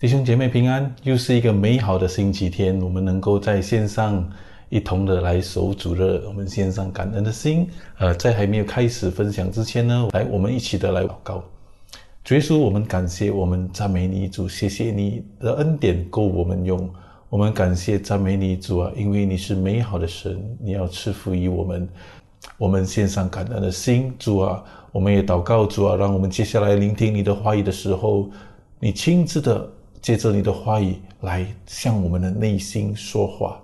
弟兄姐妹平安，又是一个美好的星期天，我们能够在线上一同的来守主日，我们献上感恩的心。呃，在还没有开始分享之前呢，来我们一起的来祷告。主耶稣，我们感谢，我们赞美你，主，谢谢你的恩典够我们用。我们感谢赞美你，主啊，因为你是美好的神，你要赐福于我们。我们献上感恩的心，主啊，我们也祷告，主啊，让我们接下来聆听你的话语的时候，你亲自的。借着你的话语来向我们的内心说话，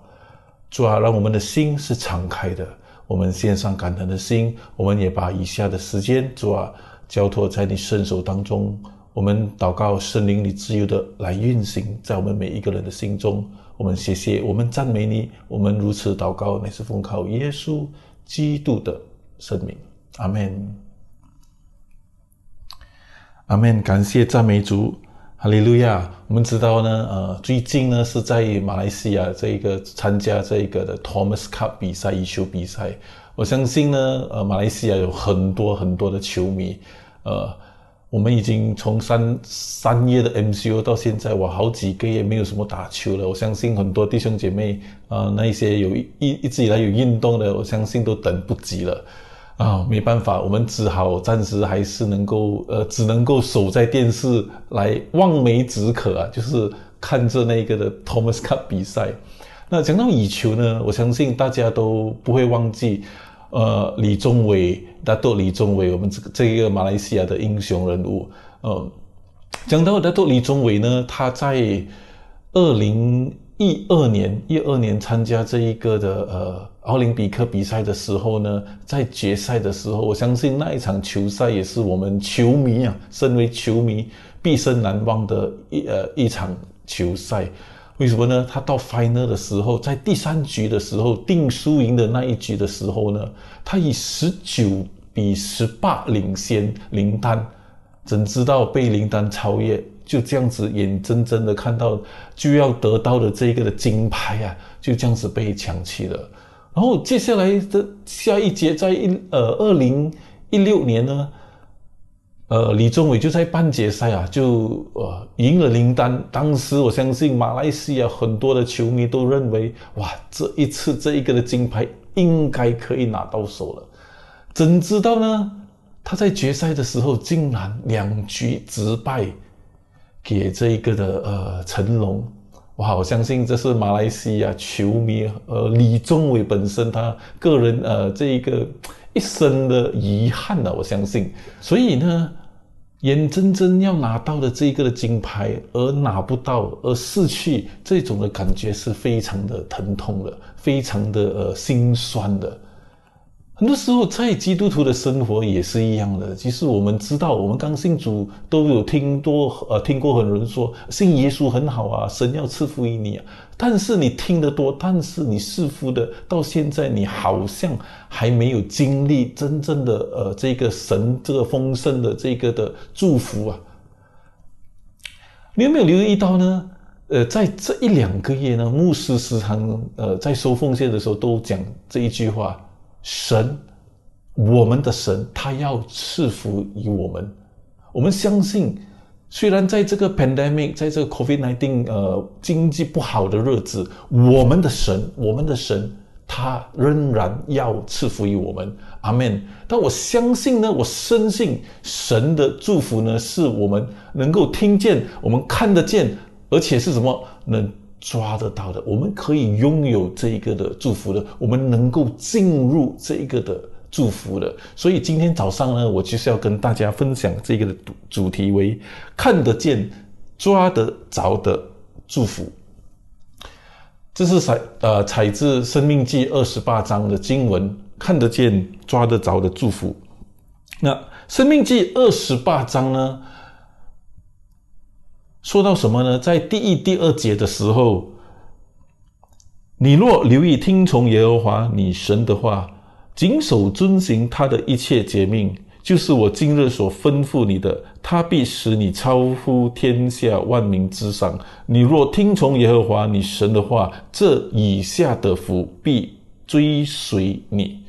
主啊，让我们的心是敞开的。我们献上感恩的心，我们也把以下的时间，主啊，交托在你圣手当中。我们祷告圣灵，你自由的来运行在我们每一个人的心中。我们谢谢，我们赞美你。我们如此祷告，乃是奉靠耶稣基督的圣名。阿门。阿门。感谢赞美主。哈利路亚！我们知道呢，呃，最近呢是在马来西亚这一个参加这一个的 Thomas Cup 比赛羽球比赛。我相信呢，呃，马来西亚有很多很多的球迷。呃，我们已经从三三月的 MCO 到现在，我好几个月没有什么打球了。我相信很多弟兄姐妹，呃，那一些有一一直以来有运动的，我相信都等不及了。啊，没办法，我们只好暂时还是能够，呃，只能够守在电视来望梅止渴啊，就是看着那个的 Thomas Cup 比赛。那讲到羽球呢，我相信大家都不会忘记，呃，李宗伟，大都李宗伟，我们这个这一个马来西亚的英雄人物。呃，讲到大都李宗伟呢，他在二零。一二年，一二年参加这一个的呃奥林匹克比赛的时候呢，在决赛的时候，我相信那一场球赛也是我们球迷啊，身为球迷毕生难忘的一呃一场球赛。为什么呢？他到 final 的时候，在第三局的时候定输赢的那一局的时候呢，他以十九比十八领先林丹，怎知道被林丹超越？就这样子，眼睁睁的看到就要得到的这个的金牌啊，就这样子被抢去了。然后接下来的下一节，在一呃二零一六年呢，呃李宗伟就在半决赛啊，就呃赢了林丹。当时我相信马来西亚很多的球迷都认为，哇，这一次这一个的金牌应该可以拿到手了。怎知道呢？他在决赛的时候竟然两局直败。给这一个的呃成龙，哇！我相信这是马来西亚球迷呃李宗伟本身他个人呃这一个一生的遗憾呢。我相信，所以呢，眼睁睁要拿到的这一个的金牌而拿不到，而失去这种的感觉是非常的疼痛的，非常的呃心酸的。很多时候，在基督徒的生活也是一样的。其实我们知道，我们刚信主都有听多呃听过很多人说信耶稣很好啊，神要赐福于你啊。但是你听得多，但是你赐福的到现在，你好像还没有经历真正的呃这个神这个丰盛的这个的祝福啊。你有没有留意到呢？呃，在这一两个月呢，牧师时常呃在收奉献的时候都讲这一句话。神，我们的神，他要赐福于我们。我们相信，虽然在这个 pandemic，在这个 COVID nineteen，呃，经济不好的日子，我们的神，我们的神，他仍然要赐福于我们。阿门。但我相信呢，我深信神的祝福呢，是我们能够听见，我们看得见，而且是什么能。抓得到的，我们可以拥有这一个的祝福的，我们能够进入这一个的祝福的。所以今天早上呢，我就是要跟大家分享这个的主题为看得见、抓得着的祝福。这是采呃采自《生命记》二十八章的经文，看得见、抓得着的祝福。那《生命记》二十八章呢？说到什么呢？在第一、第二节的时候，你若留意听从耶和华你神的话，谨守遵行他的一切诫命，就是我今日所吩咐你的，他必使你超乎天下万民之上。你若听从耶和华你神的话，这以下的福必追随你，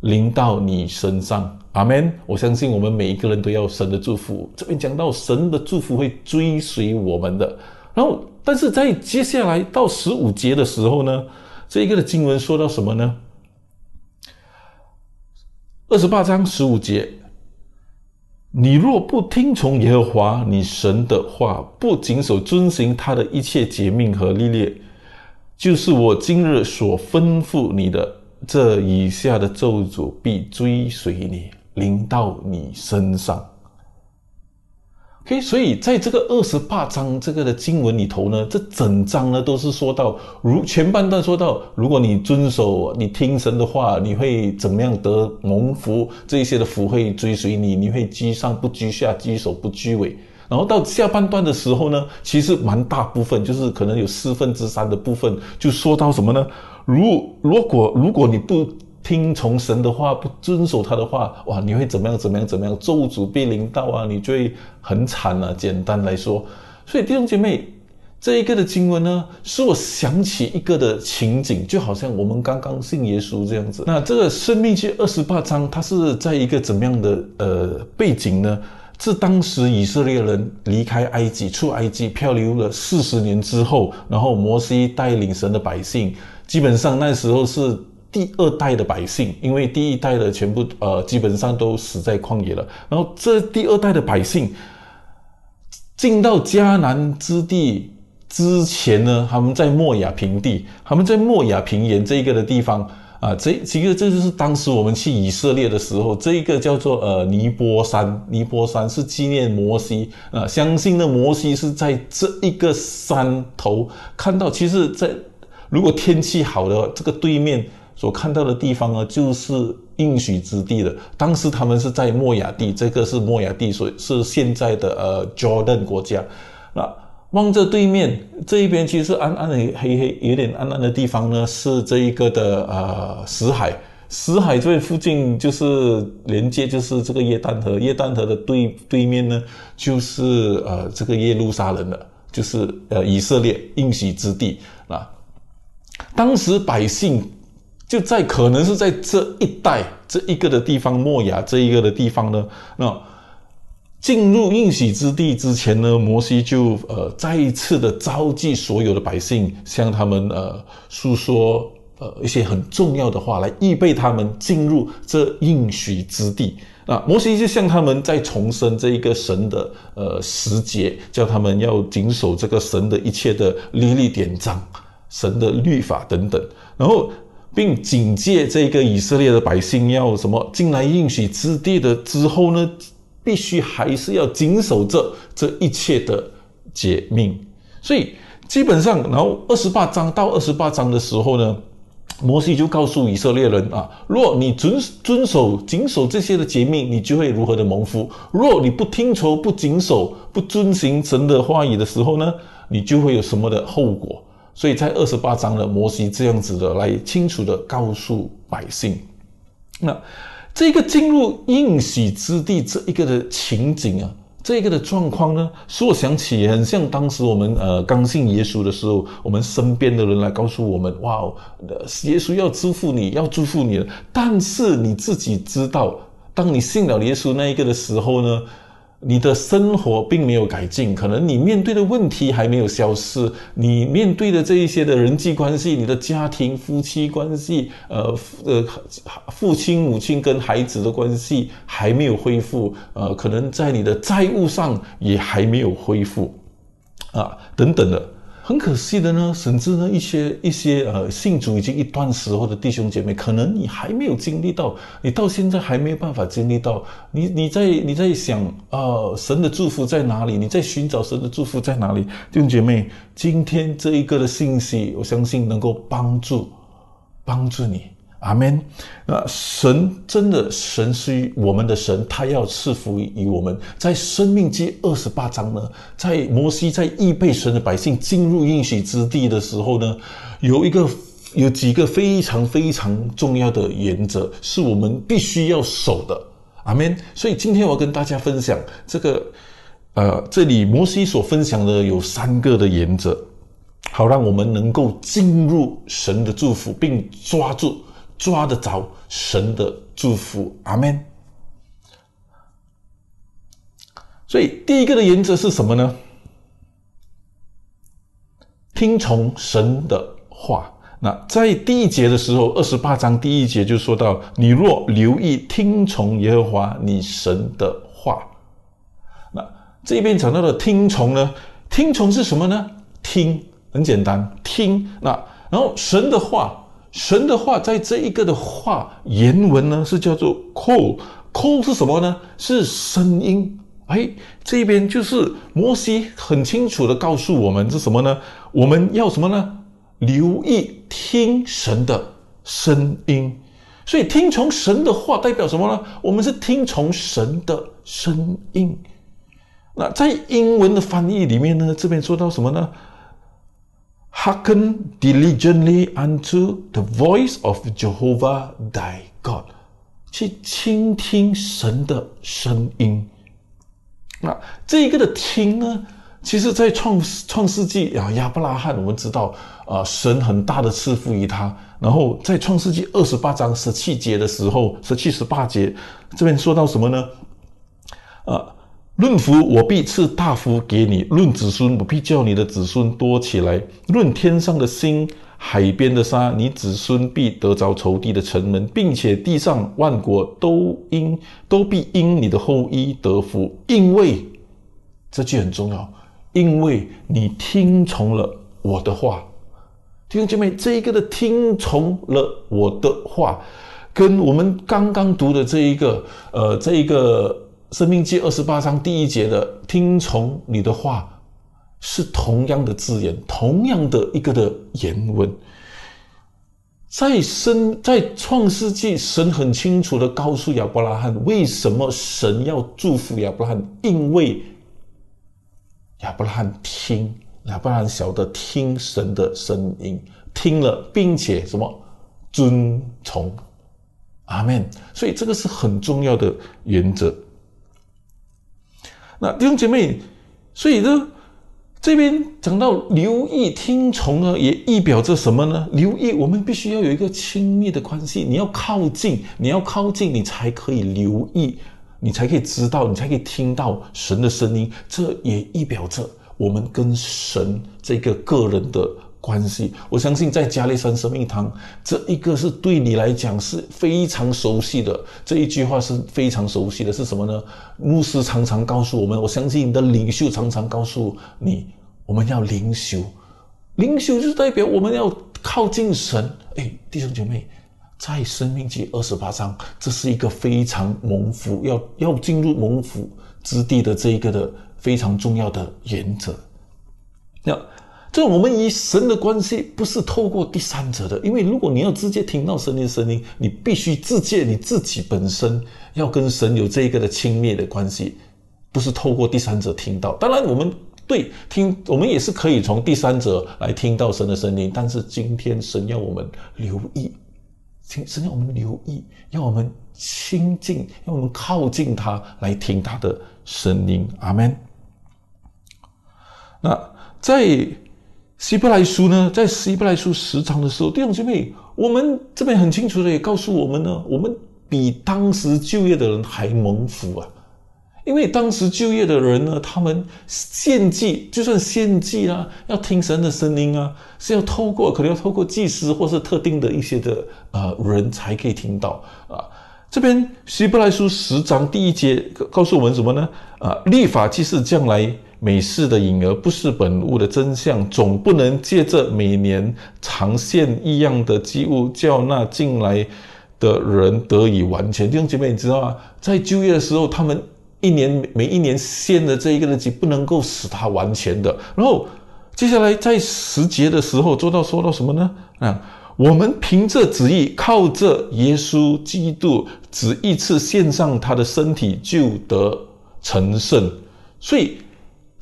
临到你身上。阿门！我相信我们每一个人都要神的祝福。这边讲到神的祝福会追随我们的，然后，但是在接下来到十五节的时候呢，这一个的经文说到什么呢？二十八章十五节。你若不听从耶和华你神的话，不谨守遵行他的一切诫命和律例，就是我今日所吩咐你的，这以下的咒诅必追随你，临到你身上。OK，所以在这个二十八章这个的经文里头呢，这整章呢都是说到，如前半段说到，如果你遵守、你听神的话，你会怎么样得蒙福？这一些的福会追随你，你会居上不居下，居首不居尾。然后到下半段的时候呢，其实蛮大部分，就是可能有四分之三的部分，就说到什么呢？如如果如果你不听从神的话，不遵守他的话，哇，你会怎么样？怎么样？怎么样？咒诅被临到啊，你就会很惨啊。简单来说，所以弟兄姐妹，这一个的经文呢，使我想起一个的情景，就好像我们刚刚信耶稣这样子。那这个生命记二十八章，它是在一个怎么样的呃背景呢？是当时以色列人离开埃及，出埃及漂流了四十年之后，然后摩西带领神的百姓，基本上那时候是。第二代的百姓，因为第一代的全部呃基本上都死在旷野了。然后这第二代的百姓进到迦南之地之前呢，他们在莫亚平地，他们在莫亚平原这一个的地方啊，这其实这就是当时我们去以色列的时候，这一个叫做呃尼波山，尼波山是纪念摩西啊，相信的摩西是在这一个山头看到，其实，在如果天气好的话这个对面。所看到的地方呢，就是应许之地的。当时他们是在莫亚地，这个是莫亚地，所以是现在的呃 Jordan 国家。那望着对面这一边，其实暗暗的黑黑，有点暗暗的地方呢，是这一个的呃死海。死海这附近就是连接，就是这个耶旦河。耶旦河的对对面呢，就是呃这个耶路撒冷的，就是呃以色列应许之地啊。当时百姓。就在可能是在这一带这一个的地方，莫雅这一个的地方呢，那进入应许之地之前呢，摩西就呃再一次的召集所有的百姓，向他们呃诉说呃一些很重要的话，来预备他们进入这应许之地。那摩西就向他们再重申这一个神的呃时节，叫他们要谨守这个神的一切的律例典章、神的律法等等，然后。并警戒这个以色列的百姓要什么进来应许之地的之后呢，必须还是要谨守这这一切的诫命。所以基本上，然后二十八章到二十八章的时候呢，摩西就告诉以色列人啊，若你遵遵守谨守这些的诫命，你就会如何的蒙福；若你不听从、不谨守、不遵行神的话语的时候呢，你就会有什么的后果。所以在二十八章的摩西这样子的来清楚的告诉百姓，那这个进入应许之地这一个的情景啊，这一个的状况呢，使我想起很像当时我们呃刚信耶稣的时候，我们身边的人来告诉我们，哇，耶稣要祝福你，要祝福你。但是你自己知道，当你信了耶稣那一个的时候呢？你的生活并没有改进，可能你面对的问题还没有消失，你面对的这一些的人际关系，你的家庭、夫妻关系，呃呃，父亲、母亲跟孩子的关系还没有恢复，呃，可能在你的债务上也还没有恢复，啊，等等的。很可惜的呢，甚至呢，一些一些呃信主已经一段时候的弟兄姐妹，可能你还没有经历到，你到现在还没有办法经历到，你你在你在想啊，神的祝福在哪里？你在寻找神的祝福在哪里？弟兄姐妹，今天这一个的信息，我相信能够帮助帮助你。阿门。那神真的神是我们的神，他要赐福于我们。在生命记二十八章呢，在摩西在预备神的百姓进入应许之地的时候呢，有一个有几个非常非常重要的原则，是我们必须要守的。阿门。所以今天我要跟大家分享这个，呃，这里摩西所分享的有三个的原则，好让我们能够进入神的祝福，并抓住。抓得着神的祝福，阿门。所以第一个的原则是什么呢？听从神的话。那在第一节的时候，二十八章第一节就说到：你若留意听从耶和华你神的话。那这边讲到的听从呢？听从是什么呢？听很简单，听。那然后神的话，神的话在这一个的话原文呢是叫做 call，call 是什么呢？是声音。哎，这边就是摩西很清楚的告诉我们是什么呢？我们要什么呢？留意听神的声音，所以听从神的话代表什么呢？我们是听从神的声音。那在英文的翻译里面呢，这边说到什么呢？Hearken diligently unto the voice of Jehovah thy God，去倾听神的声音。那这一个的听呢？其实，在创创世纪啊，亚伯拉罕，我们知道，啊，神很大的赐福于他。然后在创世纪二十八章十七节的时候，十七十八节这边说到什么呢？啊，论福我必赐大福给你，论子孙我必叫你的子孙多起来，论天上的星、海边的沙，你子孙必得着仇敌的城门，并且地上万国都因都必因你的后裔得福，因为这句很重要。因为你听从了我的话，弟兄姐妹，这一个的听从了我的话，跟我们刚刚读的这一个，呃，这一个《生命记》二十八章第一节的“听从你的话”，是同样的字眼，同样的一个的原文。在生在创世纪，神很清楚的告诉亚伯拉罕，为什么神要祝福亚伯拉罕，因为。亚伯拉罕听，亚伯拉罕晓得听神的声音，听了，并且什么遵从，阿门。所以这个是很重要的原则。那弟兄姐妹，所以呢，这边讲到留意听从呢，也意表着什么呢？留意，我们必须要有一个亲密的关系，你要靠近，你要靠近，你才可以留意。你才可以知道，你才可以听到神的声音。这也意表着我们跟神这个个人的关系。我相信在加利山生命堂，这一个是对你来讲是非常熟悉的。这一句话是非常熟悉的，是什么呢？牧师常常告诉我们，我相信你的领袖常常告诉你，我们要灵修。灵修就代表我们要靠近神。哎，弟兄姐妹。在生命记二十八章，这是一个非常蒙福，要要进入蒙福之地的这一个的非常重要的原则。那这我们与神的关系不是透过第三者的，因为如果你要直接听到神的声音，你必须自借你自己本身要跟神有这一个的亲密的关系，不是透过第三者听到。当然，我们对听，我们也是可以从第三者来听到神的声音，但是今天神要我们留意。请神要我们留意，要我们亲近，要我们靠近他，来听他的声音。阿门。那在希伯来书呢，在希伯来书十章的时候，弟兄姐妹，我们这边很清楚的也告诉我们呢，我们比当时就业的人还蒙福啊。因为当时就业的人呢，他们献祭，就算献祭啊，要听神的声音啊，是要透过可能要透过祭司或是特定的一些的呃人才可以听到啊。这边希伯来书十章第一节告诉我们什么呢？啊，立法既是将来美事的影儿，不是本物的真相，总不能借着每年常献异样的祭物，叫那进来的人得以完全。弟兄姐妹，你知道吗？在就业的时候，他们。一年每一年献的这一个日期不能够使他完全的。然后接下来在时节的时候做到说到什么呢？啊，我们凭着旨意，靠着耶稣基督只一次献上他的身体就得成圣。所以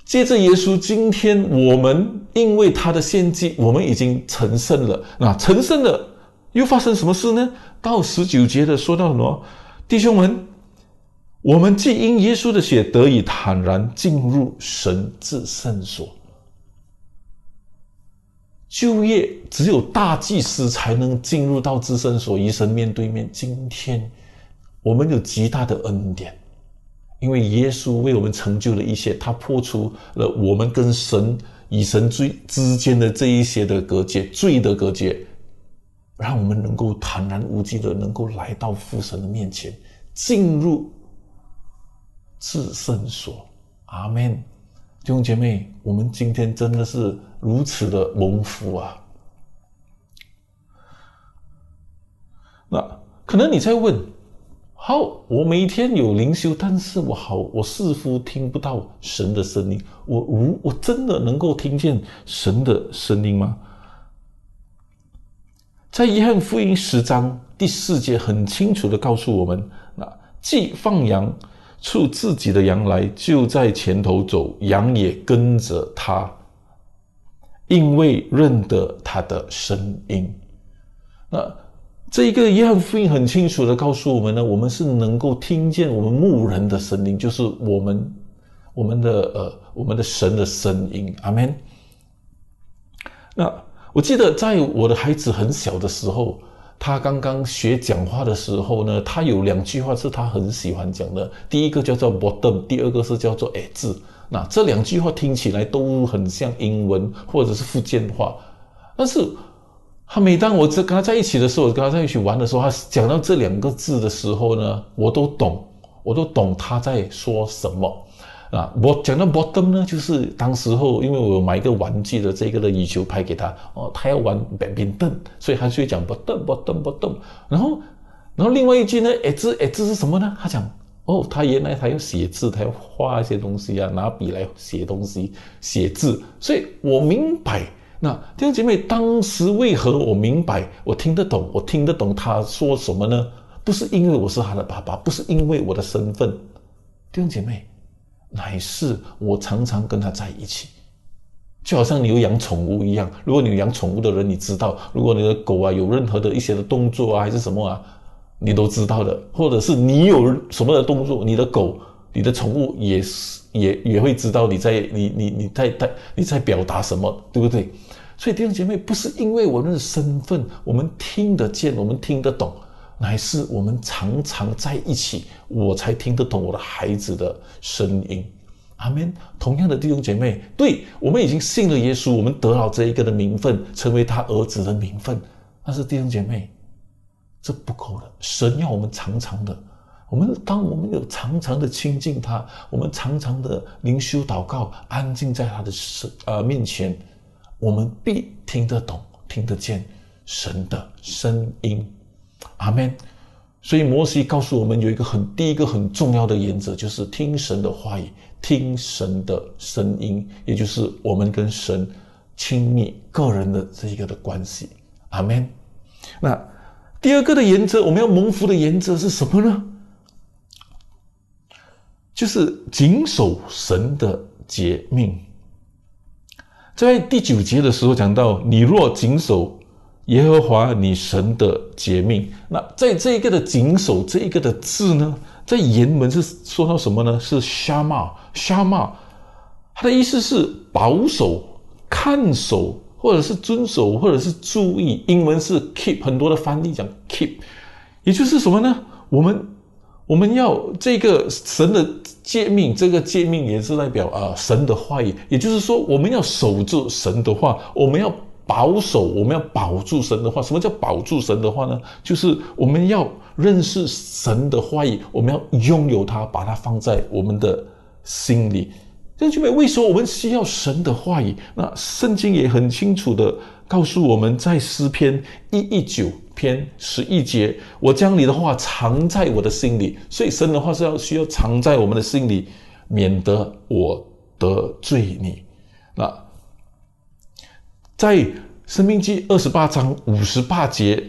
接着耶稣，今天我们因为他的献祭，我们已经成圣了。那成圣了，又发生什么事呢？到十九节的说到什么？弟兄们。我们既因耶稣的血得以坦然进入神至圣所，就业只有大祭司才能进入到至圣所与神面对面。今天我们有极大的恩典，因为耶稣为我们成就了一些，他破除了我们跟神与神最之间的这一些的隔绝，罪的隔绝，让我们能够坦然无惧的能够来到父神的面前，进入至圣所。阿门。弟兄姐妹，我们今天真的是如此的蒙福啊！那可能你在问：好，我每天有灵修，但是我好，我似乎听不到神的声音。我无我真的能够听见神的声音吗？在约翰福音十章第四节很清楚的告诉我们：那既放羊出自己的羊来，就在前头走，羊也跟着他，因为认得他的声音。那。这一个约翰福音很清楚的告诉我们呢，我们是能够听见我们牧人的声音，就是我们我们的呃我们的神的声音，阿门。那我记得在我的孩子很小的时候，他刚刚学讲话的时候呢，他有两句话是他很喜欢讲的，第一个叫做 bottom，第二个是叫做 a 字。那这两句话听起来都很像英文或者是福建话，但是。他每当我在跟他在一起的时候，我跟他在一起玩的时候，他讲到这两个字的时候呢，我都懂，我都懂他在说什么啊。我讲到 bottom 呢，就是当时候因为我有买一个玩具的这个的羽球拍给他，哦，他要玩板边凳，所以他就会讲 bottom bottom bottom。然后，然后另外一句呢，哎字哎字是什么呢？他讲哦，他原来他要写字，他要画一些东西啊，拿笔来写东西写字，所以我明白。那弟兄姐妹，当时为何我明白，我听得懂，我听得懂他说什么呢？不是因为我是他的爸爸，不是因为我的身份，弟兄姐妹，乃是我常常跟他在一起，就好像你有养宠物一样。如果你有养宠物的人，你知道，如果你的狗啊有任何的一些的动作啊，还是什么啊，你都知道的。或者是你有什么的动作，你的狗、你的宠物也是也也会知道你在你你你在在你在表达什么，对不对？所以弟兄姐妹，不是因为我们的身份，我们听得见，我们听得懂，乃是我们常常在一起，我才听得懂我的孩子的声音。阿门。同样的弟兄姐妹，对我们已经信了耶稣，我们得到这一个的名分，成为他儿子的名分。但是弟兄姐妹，这不够的。神要我们常常的，我们当我们有常常的亲近他，我们常常的灵修祷告，安静在他的身呃面前。我们必听得懂、听得见神的声音，阿门。所以摩西告诉我们有一个很第一个很重要的原则，就是听神的话语，听神的声音，也就是我们跟神亲密个人的这一个的关系，阿门。那第二个的原则，我们要蒙福的原则是什么呢？就是谨守神的诫命。在第九节的时候讲到，你若谨守耶和华你神的诫命，那在这一个的谨守这一个的字呢，在原文是说到什么呢？是 shama，shama，它的意思是保守、看守，或者是遵守，或者是注意。英文是 keep，很多的翻译讲 keep，也就是什么呢？我们。我们要这个神的诫命，这个诫命也是代表啊神的话语，也就是说，我们要守住神的话，我们要保守，我们要保住神的话。什么叫保住神的话呢？就是我们要认识神的话语，我们要拥有它，把它放在我们的心里。弟兄姐妹，为什么我们需要神的话语？那圣经也很清楚的告诉我们在诗篇一一九。篇十一节，我将你的话藏在我的心里，所以神的话是要需要藏在我们的心里，免得我得罪你。那在生命记二十八章五十八节，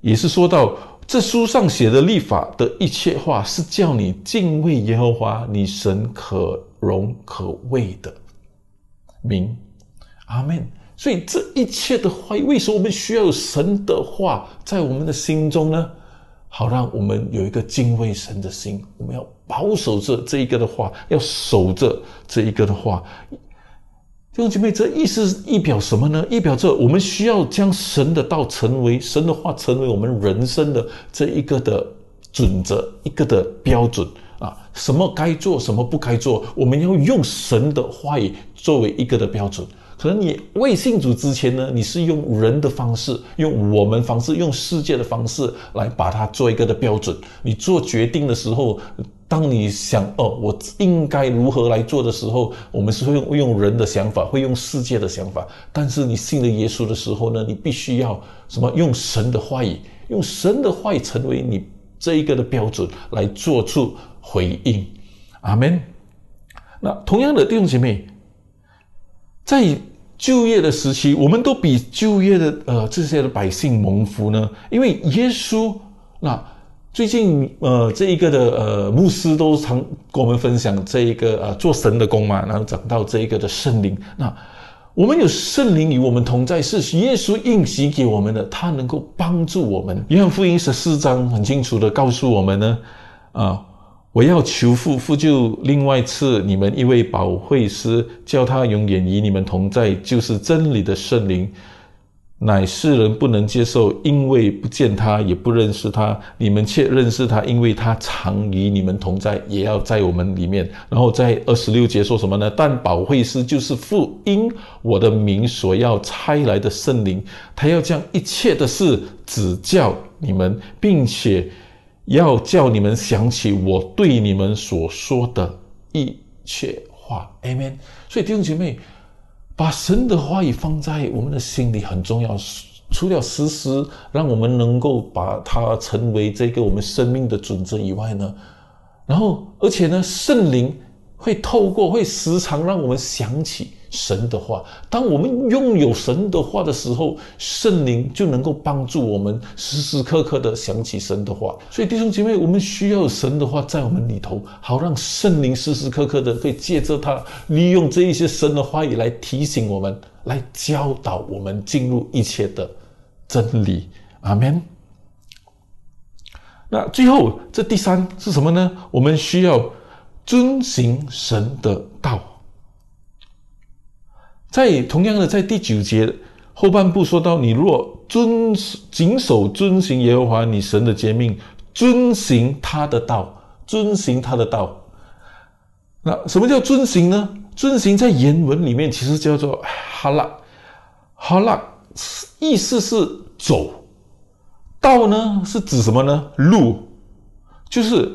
也是说到这书上写的立法的一切话，是叫你敬畏耶和华你神可荣可畏的名。阿门。所以这一切的话，为什么我们需要神的话在我们的心中呢？好让我们有一个敬畏神的心。我们要保守着这一个的话，要守着这一个的话。弟兄姐妹，这意思意表什么呢？意表着我们需要将神的道成为神的话，成为我们人生的这一个的准则，一个的标准啊。什么该做，什么不该做，我们要用神的话语作为一个的标准。可能你未信主之前呢，你是用人的方式，用我们方式，用世界的方式来把它做一个的标准。你做决定的时候，当你想哦，我应该如何来做的时候，我们是会用用人的想法，会用世界的想法。但是你信了耶稣的时候呢，你必须要什么？用神的话语，用神的话语成为你这一个的标准来做出回应。阿门。那同样的弟兄姐妹，在就业的时期，我们都比就业的呃这些的百姓蒙福呢，因为耶稣。那最近呃这一个的呃牧师都常跟我们分享这一个呃做神的工嘛，然后讲到这一个的圣灵。那我们有圣灵与我们同在，是耶稣应许给我们的，他能够帮助我们。约翰福音十四章很清楚的告诉我们呢，啊。我要求父，父就另外赐你们一位保惠师，叫他永远与你们同在，就是真理的圣灵，乃世人不能接受，因为不见他，也不认识他。你们却认识他，因为他常与你们同在，也要在我们里面。然后在二十六节说什么呢？但保惠师就是父因我的名所要差来的圣灵，他要将一切的事指教你们，并且。要叫你们想起我对你们所说的一切话，Amen。所以弟兄姐妹，把神的话语放在我们的心里很重要。除了实施，让我们能够把它成为这个我们生命的准则以外呢，然后而且呢，圣灵会透过，会时常让我们想起。神的话，当我们拥有神的话的时候，圣灵就能够帮助我们时时刻刻的想起神的话。所以弟兄姐妹，我们需要神的话在我们里头，好让圣灵时时刻刻的可以借着它，利用这一些神的话语来提醒我们，来教导我们进入一切的真理。阿门。那最后这第三是什么呢？我们需要遵行神的道。在同样的，在第九节后半部说到，你若遵谨守遵行耶和华你神的诫命，遵行他的道，遵行他的道。那什么叫遵行呢？遵行在原文里面其实叫做哈拉，哈拉意思是走，道呢是指什么呢？路，就是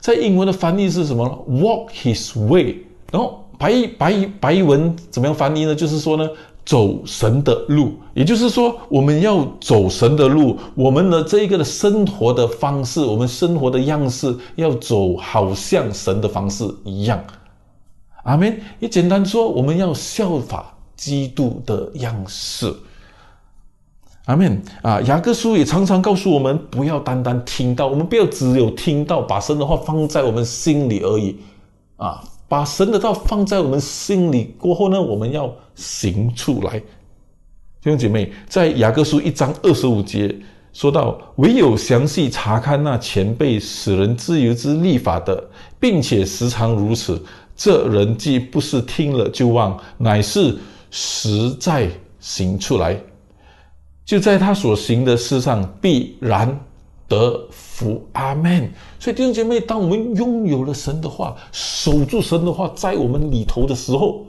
在英文的翻译是什么呢？Walk His way，然后。白白白文怎么样翻译呢？就是说呢，走神的路，也就是说，我们要走神的路，我们的这一个的生活的方式，我们生活的样式，要走好像神的方式一样。阿门。也简单说，我们要效法基督的样式。阿门。啊，雅各书也常常告诉我们，不要单单听到，我们不要只有听到，把神的话放在我们心里而已。啊。把神的道放在我们心里过后呢，我们要行出来。弟兄姐妹，在雅各书一章二十五节说到：“唯有详细查看那前辈使人自由之立法的，并且时常如此，这人既不是听了就忘，乃是实在行出来，就在他所行的事上必然。”得福，阿门。所以弟兄姐妹，当我们拥有了神的话，守住神的话在我们里头的时候，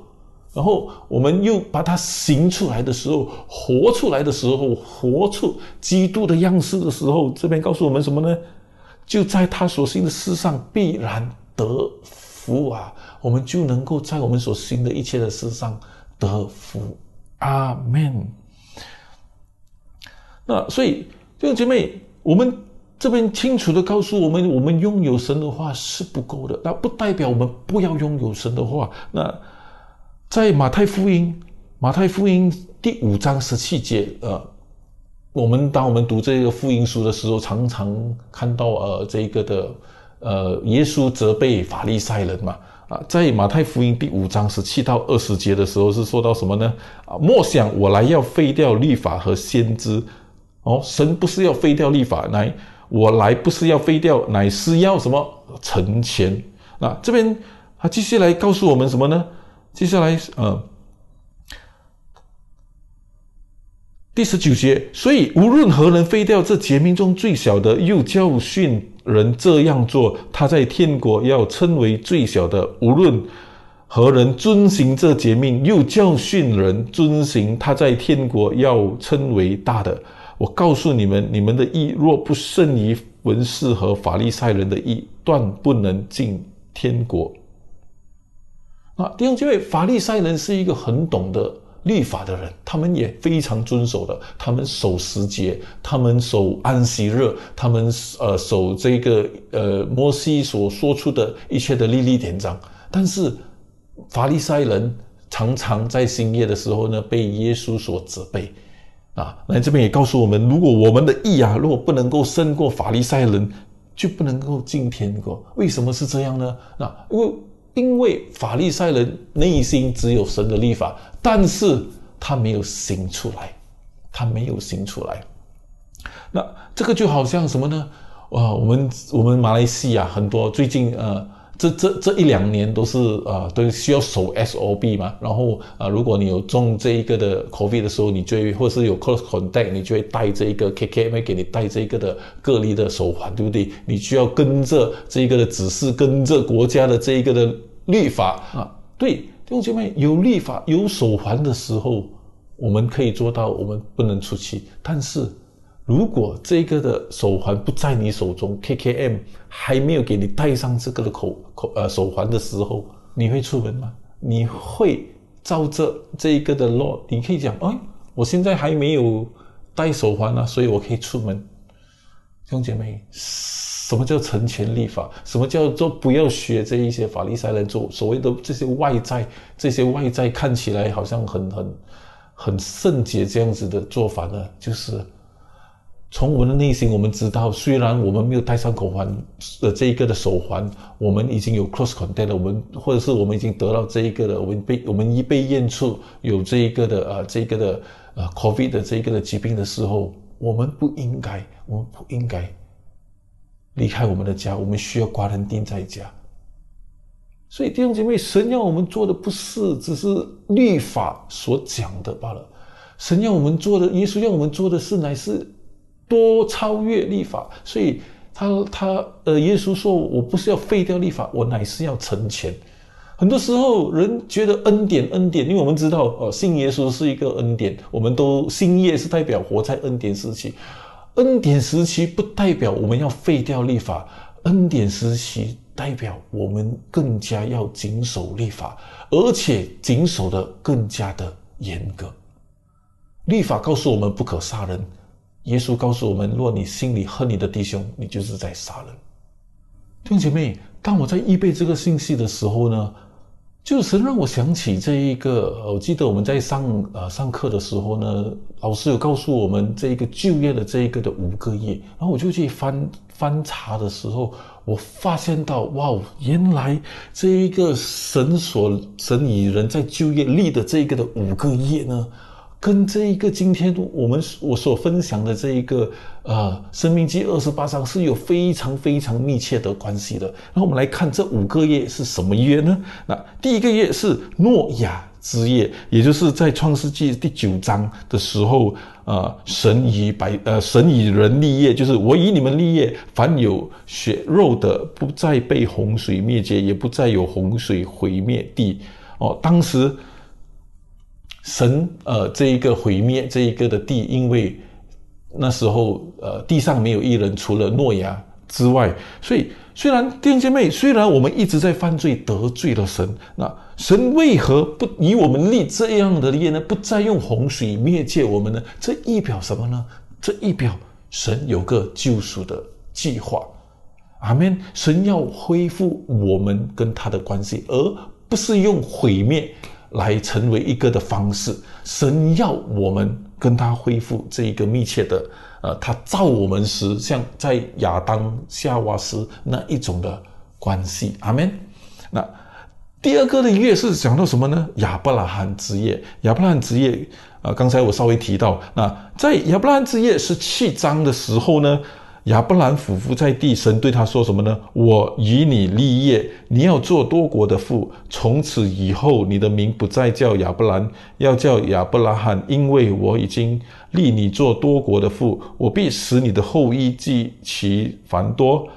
然后我们又把它行出来的时候，活出来的时候，活出基督的样式的时候，这边告诉我们什么呢？就在他所行的事上必然得福啊！我们就能够在我们所行的一切的事上得福，阿门。那所以弟兄姐妹，我们。这边清楚的告诉我们，我们拥有神的话是不够的，那不代表我们不要拥有神的话。那在马太福音，马太福音第五章十七节，呃，我们当我们读这个福音书的时候，常常看到呃这个的呃耶稣责备法利赛人嘛，啊，在马太福音第五章十七到二十节的时候是说到什么呢？啊，莫想我来要废掉律法和先知，哦，神不是要废掉律法来。我来不是要废掉，乃是要什么成全？那这边他接下来告诉我们什么呢？接下来，呃，第十九节，所以无论何人废掉这诫命中最小的，又教训人这样做，他在天国要称为最小的；无论何人遵行这诫命，又教训人遵行，他在天国要称为大的。我告诉你们，你们的意若不胜于文士和法利赛人的意，断不能进天国。啊，弟兄姐妹，法利赛人是一个很懂得律法的人，他们也非常遵守的，他们守时节，他们守安息日，他们呃守这个呃摩西所说出的一切的历历典章。但是法利赛人常常在深夜的时候呢，被耶稣所责备。啊，来这边也告诉我们，如果我们的义啊，如果不能够胜过法利赛人，就不能够进天国。为什么是这样呢？那因为因为法利赛人内心只有神的立法，但是他没有行出来，他没有行出来。那这个就好像什么呢？啊，我们我们马来西亚很多最近呃。这这这一两年都是啊，都需要守 S O B 嘛。然后啊，如果你有中这一个的 COVID 的时候，你就会或是有 close contact，你就会带这一个 KKM 给你带这一个的隔离的手环，对不对？你需要跟着这一个的指示，跟着国家的这一个的律法啊。对，弟兄姐妹，有律法有手环的时候，我们可以做到，我们不能出去，但是。如果这个的手环不在你手中，KKM 还没有给你戴上这个的口口呃手环的时候，你会出门吗？你会照着这一个的落你可以讲，哎，我现在还没有戴手环啊，所以我可以出门。弟兄姐妹，什么叫成全立法？什么叫做不要学这一些法利赛人做所谓的这些外在，这些外在看起来好像很很很圣洁这样子的做法呢？就是。从我们的内心，我们知道，虽然我们没有戴上口环的这一个的手环，我们已经有 close contact 了，我们或者是我们已经得到这一个的，我们被我们一被验出有这一个的呃这一个的呃 COVID 的这一个的疾病的时候，我们不应该，我们不应该离开我们的家，我们需要挂人钉在家。所以弟兄姐妹，神要我们做的不是只是律法所讲的罢了，神要我们做的，耶稣要我们做的是乃是。多超越立法，所以他他呃，耶稣说：“我不是要废掉立法，我乃是要成全。”很多时候人觉得恩典恩典，因为我们知道哦，信耶稣是一个恩典，我们都信耶是代表活在恩典时期。恩典时期不代表我们要废掉立法，恩典时期代表我们更加要谨守立法，而且谨守的更加的严格。立法告诉我们不可杀人。耶稣告诉我们：若你心里恨你的弟兄，你就是在杀人。弟兄姐妹，当我在预备这个信息的时候呢，就是让我想起这一个。我记得我们在上呃上课的时候呢，老师有告诉我们这一个就业的这一个的五个月，然后我就去翻翻查的时候，我发现到哇，原来这一个神所神以人在就业立的这一个的五个月呢。跟这一个今天我们我所分享的这一个呃生命记二十八章是有非常非常密切的关系的。然后我们来看这五个月是什么月呢？那第一个月是诺亚之夜，也就是在创世纪第九章的时候，呃，神以百呃神以人立业，就是我以你们立业，凡有血肉的不再被洪水灭绝，也不再有洪水毁灭地。哦，当时。神呃，这一个毁灭这一个的地，因为那时候呃地上没有一人，除了诺亚之外，所以虽然弟兄姐妹，虽然我们一直在犯罪得罪了神，那神为何不以我们立这样的业呢？不再用洪水灭绝我们呢？这意表什么呢？这意表神有个救赎的计划。阿门。神要恢复我们跟他的关系，而不是用毁灭。来成为一个的方式，神要我们跟他恢复这一个密切的，呃，他造我们时，像在亚当夏娃时那一种的关系。阿门。那第二个的月是讲到什么呢？亚伯拉罕之夜。亚伯拉罕之夜，啊，刚才我稍微提到，那在亚伯拉罕之夜是七章的时候呢。亚伯兰俯伏在地，神对他说什么呢？我与你立业，你要做多国的父。从此以后，你的名不再叫亚伯兰，要叫亚伯拉罕，因为我已经立你做多国的父。我必使你的后裔极其繁多，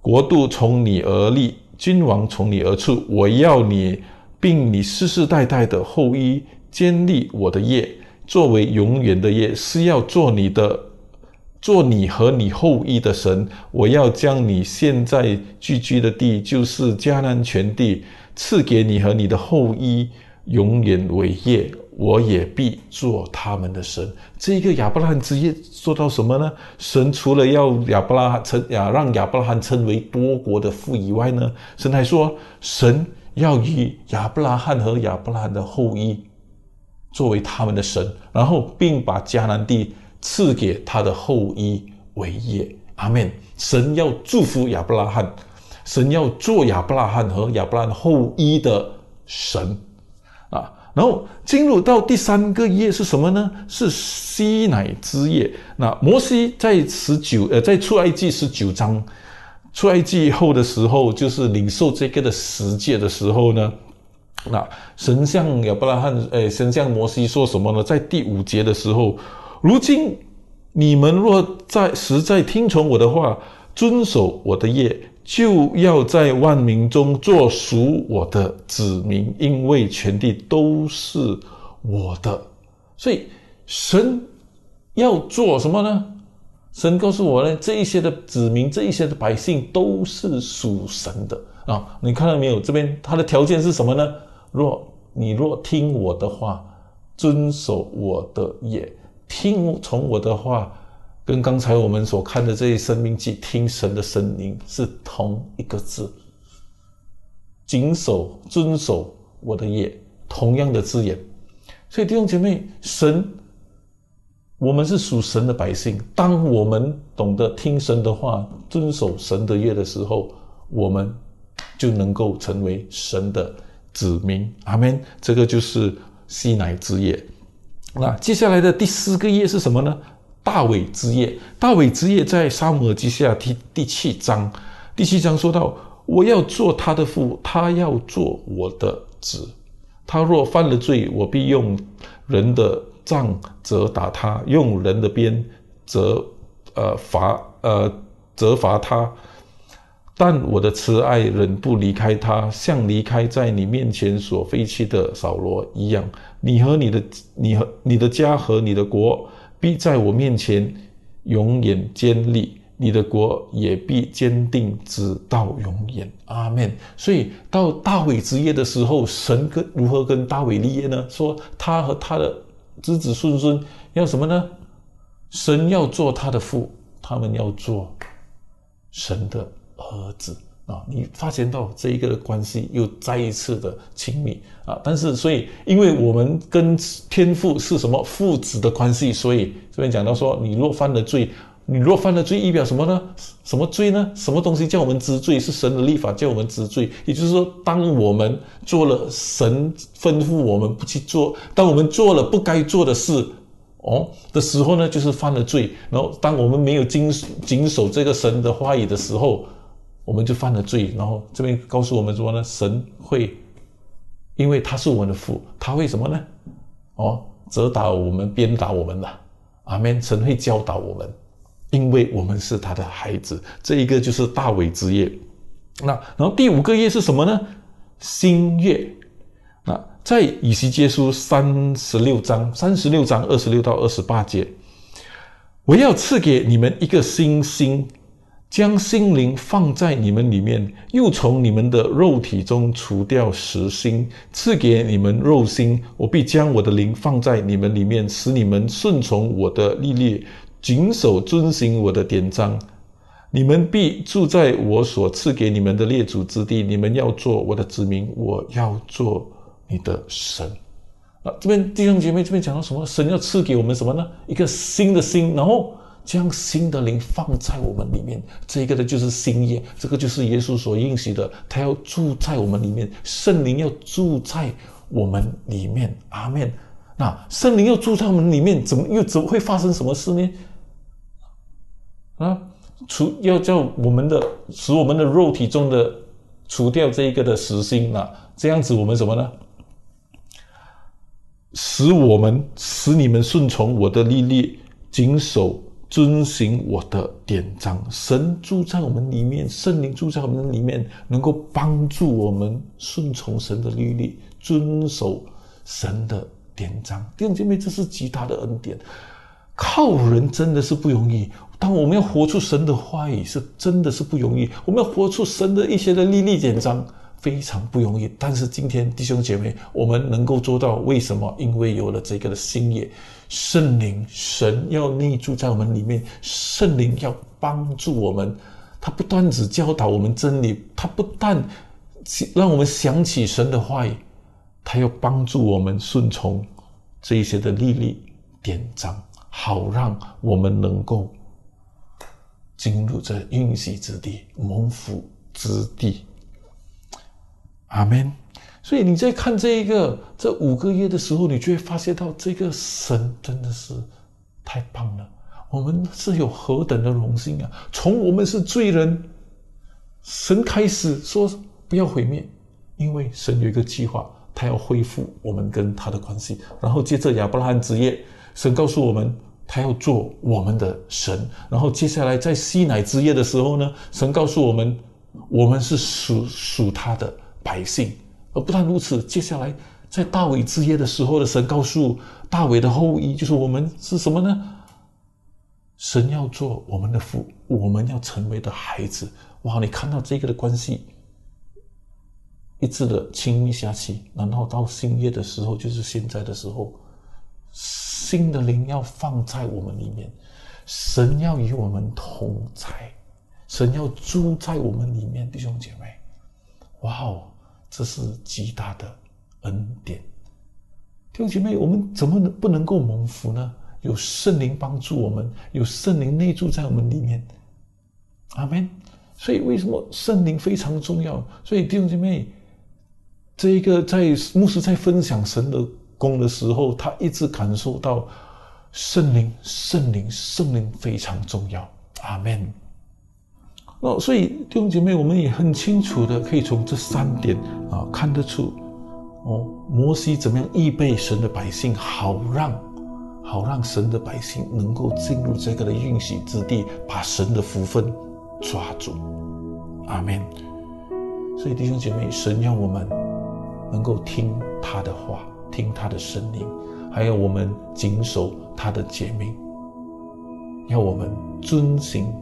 国度从你而立，君王从你而出。我要你并你世世代代的后裔坚立我的业，作为永远的业，是要做你的，做你和你后裔的神。我要将你现在聚居的地，就是迦南全地，赐给你和你的后裔，永远为业。我也必做他们的神。这个亚伯拉罕之业做到什么呢？神除了要亚伯拉罕称亚让亚伯拉罕称为多国的父以外呢，神还说，神要以亚伯拉罕和亚伯拉罕的后裔作为他们的神，然后并把迦南地赐给他的后裔为业。阿门。神要祝福亚伯拉罕，神要做亚伯拉罕和亚伯拉罕后裔的神啊。然后进入到第三个页是什么呢？是西乃之夜。那摩西在十九呃，在出埃及十九章，出埃及后的时候，就是领受这个的十诫的时候呢，那神像亚伯拉罕，呃，神像摩西说什么呢？在第五节的时候，如今你们若在实在听从我的话，遵守我的业。就要在万民中做属我的子民，因为全地都是我的。所以神要做什么呢？神告诉我呢，这一些的子民，这一些的百姓都是属神的啊！你看到没有？这边他的条件是什么呢？若你若听我的话，遵守我的业听从我的话。跟刚才我们所看的这些生命记，听神的声音是同一个字，谨守遵守我的业，同样的字眼。所以弟兄姐妹，神，我们是属神的百姓。当我们懂得听神的话，遵守神的业的时候，我们就能够成为神的子民。阿门。这个就是西乃之业。那接下来的第四个业是什么呢？大卫之业，大卫之业在沙姆耳记下第第七章，第七章说到：我要做他的父，他要做我的子。他若犯了罪，我必用人的杖责打他，用人的鞭责呃罚呃责罚他。但我的慈爱仍不离开他，像离开在你面前所废弃的扫罗一样。你和你的你和你的家和你的国。必在我面前永远坚立，你的国也必坚定直到永远。阿门。所以到大卫之业的时候，神跟如何跟大卫立业呢？说他和他的子子孙孙要什么呢？神要做他的父，他们要做神的儿子。啊，你发现到这一个关系又再一次的亲密啊！但是，所以，因为我们跟天父是什么父子的关系，所以这边讲到说，你若犯了罪，你若犯了罪，意表什么呢？什么罪呢？什么东西叫我们知罪？是神的立法叫我们知罪。也就是说，当我们做了神吩咐我们不去做，当我们做了不该做的事哦的时候呢，就是犯了罪。然后，当我们没有谨谨守这个神的话语的时候，我们就犯了罪，然后这边告诉我们说呢，神会，因为他是我们的父，他会什么呢？哦，责打我们，鞭打我们的，阿门。神会教导我们，因为我们是他的孩子。这一个就是大伟之业。那然后第五个业是什么呢？新月。那在以西结书三十六章，三十六章二十六到二十八节，我要赐给你们一个新星。将心灵放在你们里面，又从你们的肉体中除掉实心，赐给你们肉心。我必将我的灵放在你们里面，使你们顺从我的律例，谨守遵行我的典章。你们必住在我所赐给你们的列祖之地。你们要做我的子民，我要做你的神。啊，这边弟兄姐妹，这边讲到什么？神要赐给我们什么呢？一个新的心，然后。将新的灵放在我们里面，这个的就是新业，这个就是耶稣所应许的，他要住在我们里面，圣灵要住在我们里面，阿门。那圣灵要住在我们里面，怎么又怎么会发生什么事呢？啊，除要叫我们的使我们的肉体中的除掉这一个的实心啊，这样子我们什么呢？使我们使你们顺从我的律例，谨守。遵循我的典章，神住在我们里面，圣灵住在我们里面，能够帮助我们顺从神的律例，遵守神的典章。弟兄姐妹，这是极大的恩典。靠人真的是不容易，当我们要活出神的话语，是真的是不容易。我们要活出神的一些的历历典章，非常不容易。但是今天弟兄姐妹，我们能够做到，为什么？因为有了这个的心也，圣灵神要内住在我们里面，圣灵要帮助我们，他不断只教导我们真理，他不但让我们想起神的话语，他要帮助我们顺从这一些的历历典章。好让我们能够进入这应许之地、蒙福之地。阿门。所以你在看这一个这五个月的时候，你就会发现到这个神真的是太棒了。我们是有何等的荣幸啊！从我们是罪人，神开始说不要毁灭，因为神有一个计划，他要恢复我们跟他的关系。然后接着亚伯拉罕之夜。神告诉我们，他要做我们的神。然后接下来在西乃之夜的时候呢，神告诉我们，我们是属属他的百姓。而不但如此，接下来在大卫之夜的时候的神告诉大卫的后裔，就是我们是什么呢？神要做我们的父，我们要成为的孩子。哇！你看到这个的关系，一直的亲密下去，然后到新约的时候，就是现在的时候。新的灵要放在我们里面，神要与我们同在，神要住在我们里面，弟兄姐妹，哇哦，这是极大的恩典。弟兄姐妹，我们怎么能不能够蒙福呢？有圣灵帮助我们，有圣灵内住在我们里面，阿门。所以为什么圣灵非常重要？所以弟兄姐妹，这一个在牧师在分享神的。工的时候，他一直感受到圣灵、圣灵、圣灵非常重要。阿门。那所以弟兄姐妹，我们也很清楚的可以从这三点啊看得出，哦，摩西怎么样预备神的百姓，好让好让神的百姓能够进入这个的应许之地，把神的福分抓住。阿门。所以弟兄姐妹，神要我们能够听他的话。听他的声音，还有我们谨守他的诫命，要我们遵行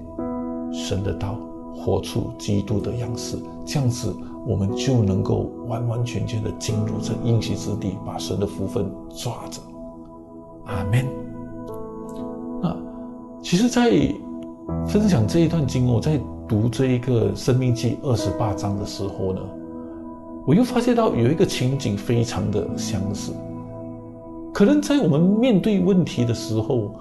神的道，活出基督的样式，这样子我们就能够完完全全的进入这应许之地，把神的福分抓着。阿门。那其实，在分享这一段经文，我在读这一个《生命记》二十八章的时候呢。我又发现到有一个情景非常的相似，可能在我们面对问题的时候，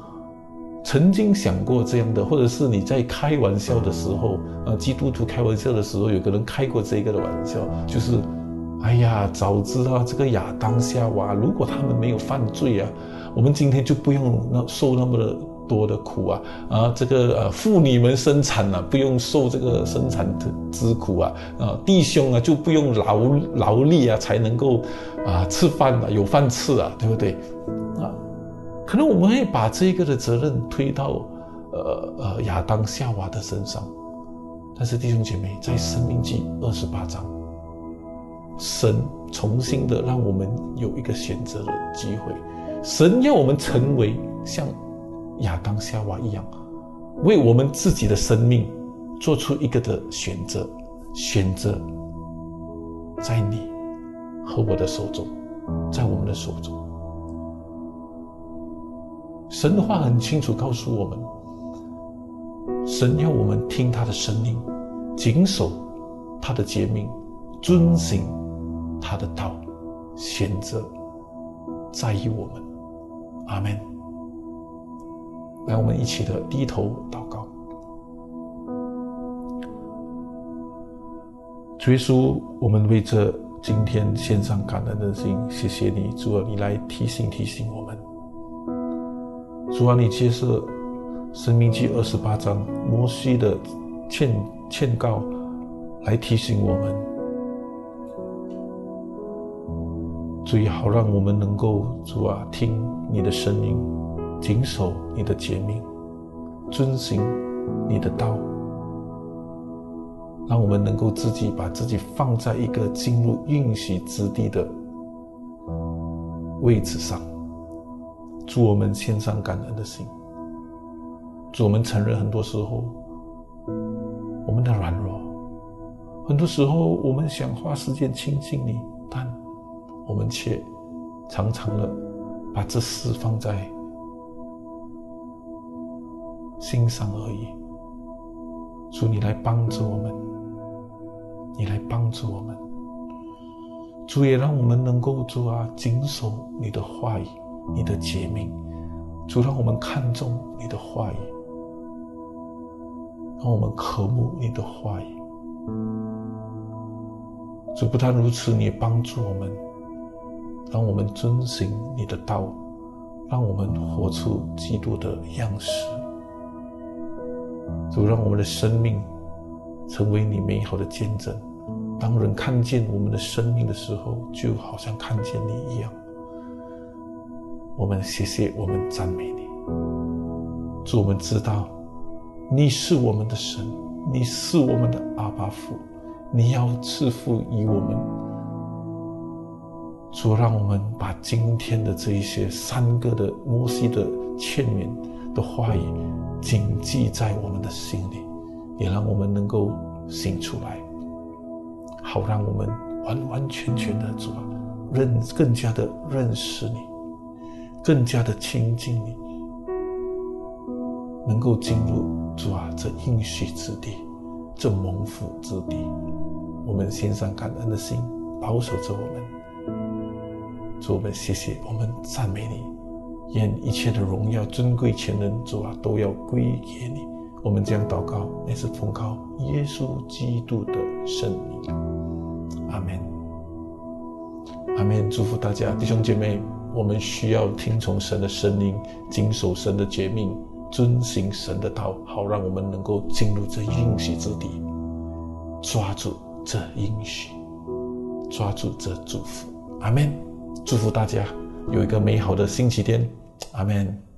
曾经想过这样的，或者是你在开玩笑的时候，呃，基督徒开玩笑的时候，有个人开过这个的玩笑，就是，哎呀，早知道这个亚当夏娃，如果他们没有犯罪啊，我们今天就不用那受那么的。多的苦啊啊！这个呃，妇女们生产啊，不用受这个生产的之苦啊啊！弟兄啊，就不用劳劳力啊，才能够啊吃饭啊，有饭吃啊，对不对？啊，可能我们会把这个的责任推到呃呃亚当夏娃的身上，但是弟兄姐妹，在《生命记》二十八章，神重新的让我们有一个选择的机会，神要我们成为像。亚当夏娃一样，为我们自己的生命做出一个的选择，选择在你和我的手中，在我们的手中。神的话很清楚告诉我们，神要我们听他的声音，谨守他的诫命，遵行他的道，选择在意我们。阿门。来，我们一起的低头祷告。主耶稣，我们为这今天献上感恩的心，谢谢你，主啊，你来提醒提醒我。主啊，你接受《生命记》二十八章摩西的劝劝告，来提醒我们，最好让我们能够主啊听你的声音。谨守你的诫命，遵行你的道，让我们能够自己把自己放在一个进入应许之地的位置上。祝我们献上感恩的心。祝我们承认，很多时候我们的软弱，很多时候我们想花时间亲近你，但我们却常常的把这事放在心上而已。主，你来帮助我们，你来帮助我们。主也让我们能够主啊，谨守你的话语，你的诫命。主让我们看重你的话语，让我们渴慕你的话语。主不但如此，你也帮助我们，让我们遵循你的道，让我们活出基督的样式。主让我们的生命成为你美好的见证。当人看见我们的生命的时候，就好像看见你一样。我们谢谢，我们赞美你。主，我们知道你是我们的神，你是我们的阿巴父，你要赐福于我们。主，让我们把今天的这一些三个的摩西的劝勉的话语谨记在我们的心里，也让我们能够醒出来。好，让我们完完全全的主啊，认更加的认识你，更加的亲近你，能够进入主啊这应许之地，这蒙福之地。我们献上感恩的心，保守着我们。主，我们谢谢，我们赞美你，愿一切的荣耀、尊贵、全能，主啊，都要归给你。我们这样祷告，乃是奉靠耶稣基督的圣名。阿门，阿门！祝福大家，弟兄姐妹，我们需要听从神的声音，谨守神的诫命，遵行神的道，好让我们能够进入这应许之地，抓住这应许，抓住这祝福。阿门！祝福大家有一个美好的星期天。阿门。